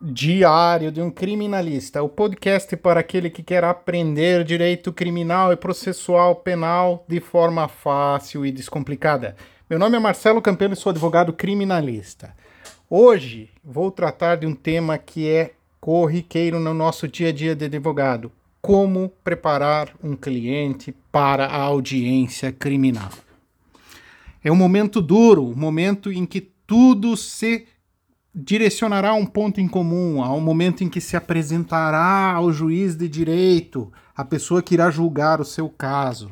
Diário de um Criminalista, o podcast para aquele que quer aprender direito criminal e processual penal de forma fácil e descomplicada. Meu nome é Marcelo Campelo e sou advogado criminalista. Hoje vou tratar de um tema que é corriqueiro no nosso dia a dia de advogado: como preparar um cliente para a audiência criminal. É um momento duro, um momento em que tudo se direcionará um ponto em comum, a um momento em que se apresentará ao juiz de direito, a pessoa que irá julgar o seu caso.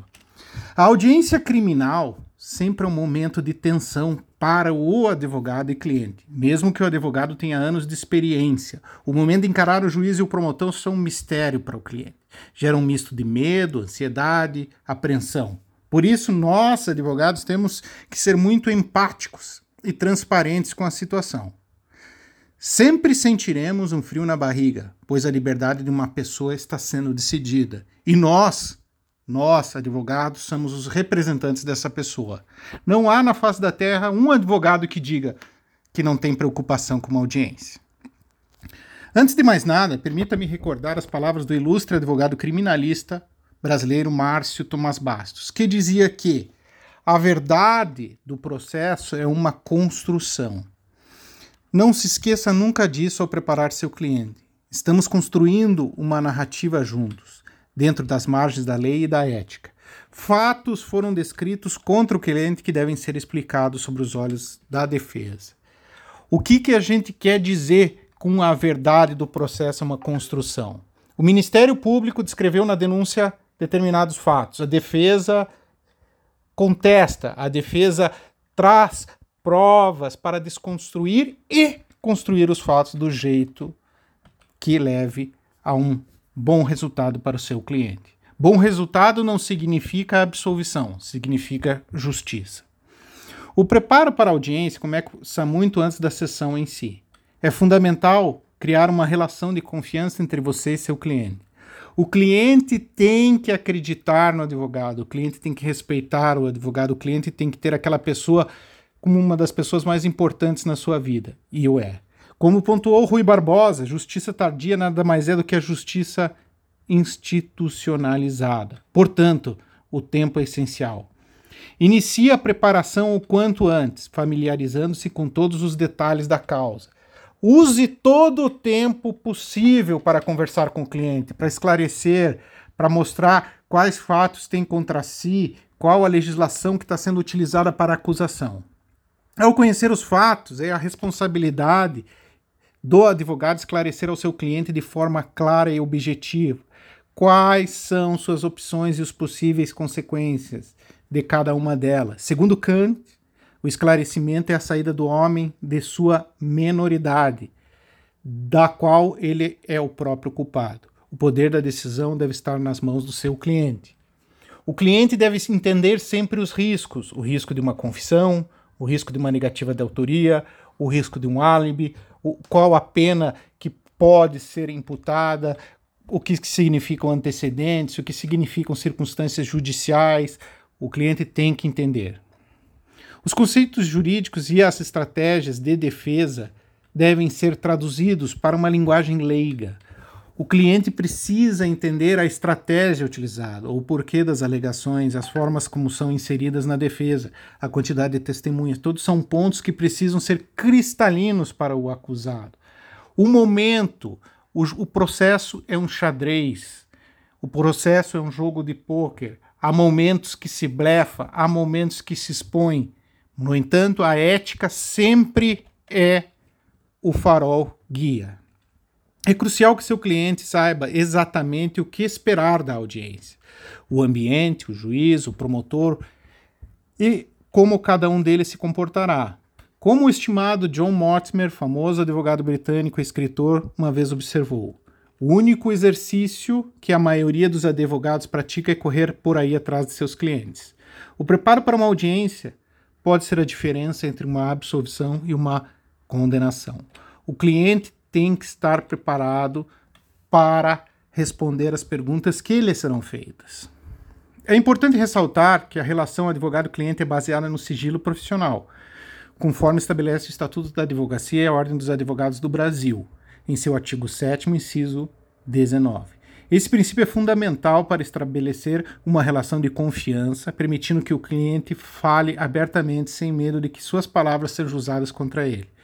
A audiência criminal sempre é um momento de tensão para o advogado e cliente, mesmo que o advogado tenha anos de experiência. O momento de encarar o juiz e o promotor são um mistério para o cliente. Gera um misto de medo, ansiedade, apreensão. Por isso, nós, advogados, temos que ser muito empáticos e transparentes com a situação. Sempre sentiremos um frio na barriga, pois a liberdade de uma pessoa está sendo decidida. E nós, nós, advogados, somos os representantes dessa pessoa. Não há na face da terra um advogado que diga que não tem preocupação com uma audiência. Antes de mais nada, permita-me recordar as palavras do ilustre advogado criminalista brasileiro Márcio Tomás Bastos, que dizia que a verdade do processo é uma construção não se esqueça nunca disso ao preparar seu cliente. Estamos construindo uma narrativa juntos, dentro das margens da lei e da ética. Fatos foram descritos contra o cliente que devem ser explicados sobre os olhos da defesa. O que, que a gente quer dizer com a verdade do processo é uma construção? O Ministério Público descreveu na denúncia determinados fatos. A defesa contesta, a defesa traz provas para desconstruir e construir os fatos do jeito que leve a um bom resultado para o seu cliente. Bom resultado não significa absolvição, significa justiça. O preparo para a audiência começa muito antes da sessão em si. É fundamental criar uma relação de confiança entre você e seu cliente. O cliente tem que acreditar no advogado, o cliente tem que respeitar o advogado, o cliente tem que ter aquela pessoa como uma das pessoas mais importantes na sua vida, e o é. Como pontuou Rui Barbosa, justiça tardia nada mais é do que a justiça institucionalizada. Portanto, o tempo é essencial. Inicie a preparação o quanto antes, familiarizando-se com todos os detalhes da causa. Use todo o tempo possível para conversar com o cliente, para esclarecer, para mostrar quais fatos tem contra si, qual a legislação que está sendo utilizada para a acusação. Ao conhecer os fatos, é a responsabilidade do advogado esclarecer ao seu cliente de forma clara e objetiva quais são suas opções e as possíveis consequências de cada uma delas. Segundo Kant, o esclarecimento é a saída do homem de sua menoridade, da qual ele é o próprio culpado. O poder da decisão deve estar nas mãos do seu cliente. O cliente deve entender sempre os riscos: o risco de uma confissão, o risco de uma negativa de autoria, o risco de um álibi, o, qual a pena que pode ser imputada, o que significam antecedentes, o que significam circunstâncias judiciais. O cliente tem que entender. Os conceitos jurídicos e as estratégias de defesa devem ser traduzidos para uma linguagem leiga, o cliente precisa entender a estratégia utilizada, o porquê das alegações, as formas como são inseridas na defesa, a quantidade de testemunhas. Todos são pontos que precisam ser cristalinos para o acusado. O momento, o, o processo é um xadrez, o processo é um jogo de pôquer. Há momentos que se blefa, há momentos que se expõe. No entanto, a ética sempre é o farol guia. É crucial que seu cliente saiba exatamente o que esperar da audiência, o ambiente, o juiz, o promotor e como cada um deles se comportará. Como o estimado John Mortimer, famoso advogado britânico e escritor, uma vez observou: o único exercício que a maioria dos advogados pratica é correr por aí atrás de seus clientes. O preparo para uma audiência pode ser a diferença entre uma absolvição e uma condenação. O cliente tem que estar preparado para responder as perguntas que lhe serão feitas. É importante ressaltar que a relação advogado-cliente é baseada no sigilo profissional, conforme estabelece o Estatuto da Advocacia e a Ordem dos Advogados do Brasil. em seu artigo 7, inciso 19. Esse princípio é fundamental para estabelecer uma relação de confiança, permitindo que o cliente fale abertamente sem medo de que suas palavras sejam usadas contra ele.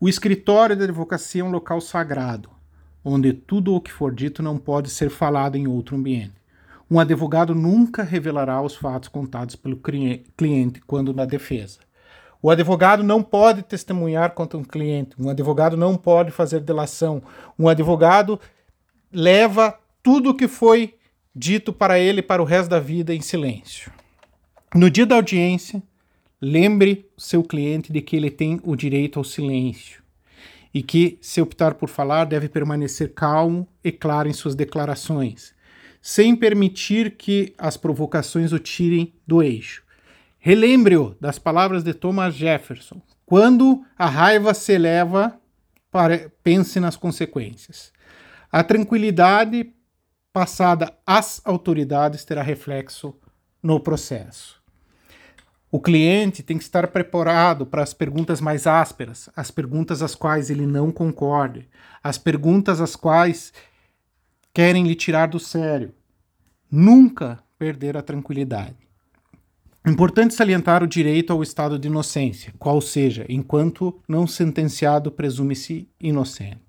O escritório da advocacia é um local sagrado, onde tudo o que for dito não pode ser falado em outro ambiente. Um advogado nunca revelará os fatos contados pelo cliente quando na defesa. O advogado não pode testemunhar contra um cliente, um advogado não pode fazer delação, um advogado leva tudo o que foi dito para ele para o resto da vida em silêncio. No dia da audiência, lembre seu cliente de que ele tem o direito ao silêncio e que, se optar por falar, deve permanecer calmo e claro em suas declarações, sem permitir que as provocações o tirem do eixo. Relembre-o das palavras de Thomas Jefferson: quando a raiva se eleva, pense nas consequências. A tranquilidade passada às autoridades terá reflexo no processo. O cliente tem que estar preparado para as perguntas mais ásperas, as perguntas às quais ele não concorde, as perguntas às quais querem lhe tirar do sério. Nunca perder a tranquilidade. Importante salientar o direito ao estado de inocência, qual seja, enquanto não sentenciado, presume-se inocente.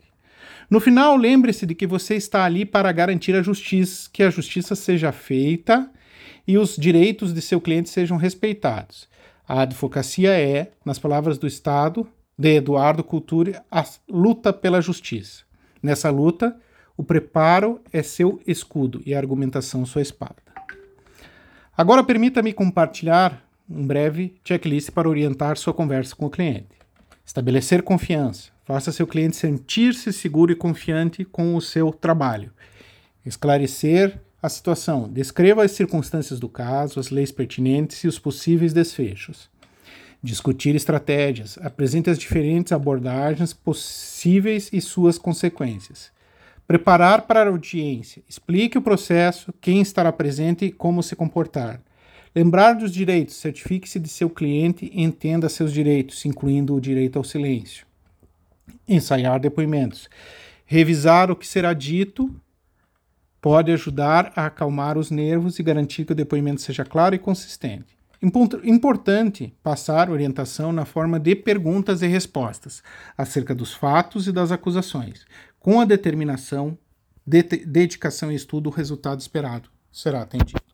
No final, lembre-se de que você está ali para garantir a justiça, que a justiça seja feita e os direitos de seu cliente sejam respeitados. A advocacia é, nas palavras do Estado, de Eduardo Cultura, a luta pela justiça. Nessa luta, o preparo é seu escudo e a argumentação sua espada. Agora permita-me compartilhar um breve checklist para orientar sua conversa com o cliente. Estabelecer confiança. Faça seu cliente sentir-se seguro e confiante com o seu trabalho. Esclarecer a situação. Descreva as circunstâncias do caso, as leis pertinentes e os possíveis desfechos. Discutir estratégias. Apresente as diferentes abordagens possíveis e suas consequências. Preparar para a audiência. Explique o processo, quem estará presente e como se comportar. Lembrar dos direitos. Certifique-se de seu cliente e entenda seus direitos, incluindo o direito ao silêncio ensaiar depoimentos. Revisar o que será dito pode ajudar a acalmar os nervos e garantir que o depoimento seja claro e consistente. Importante passar orientação na forma de perguntas e respostas acerca dos fatos e das acusações. Com a determinação, de dedicação e estudo, o resultado esperado será atendido.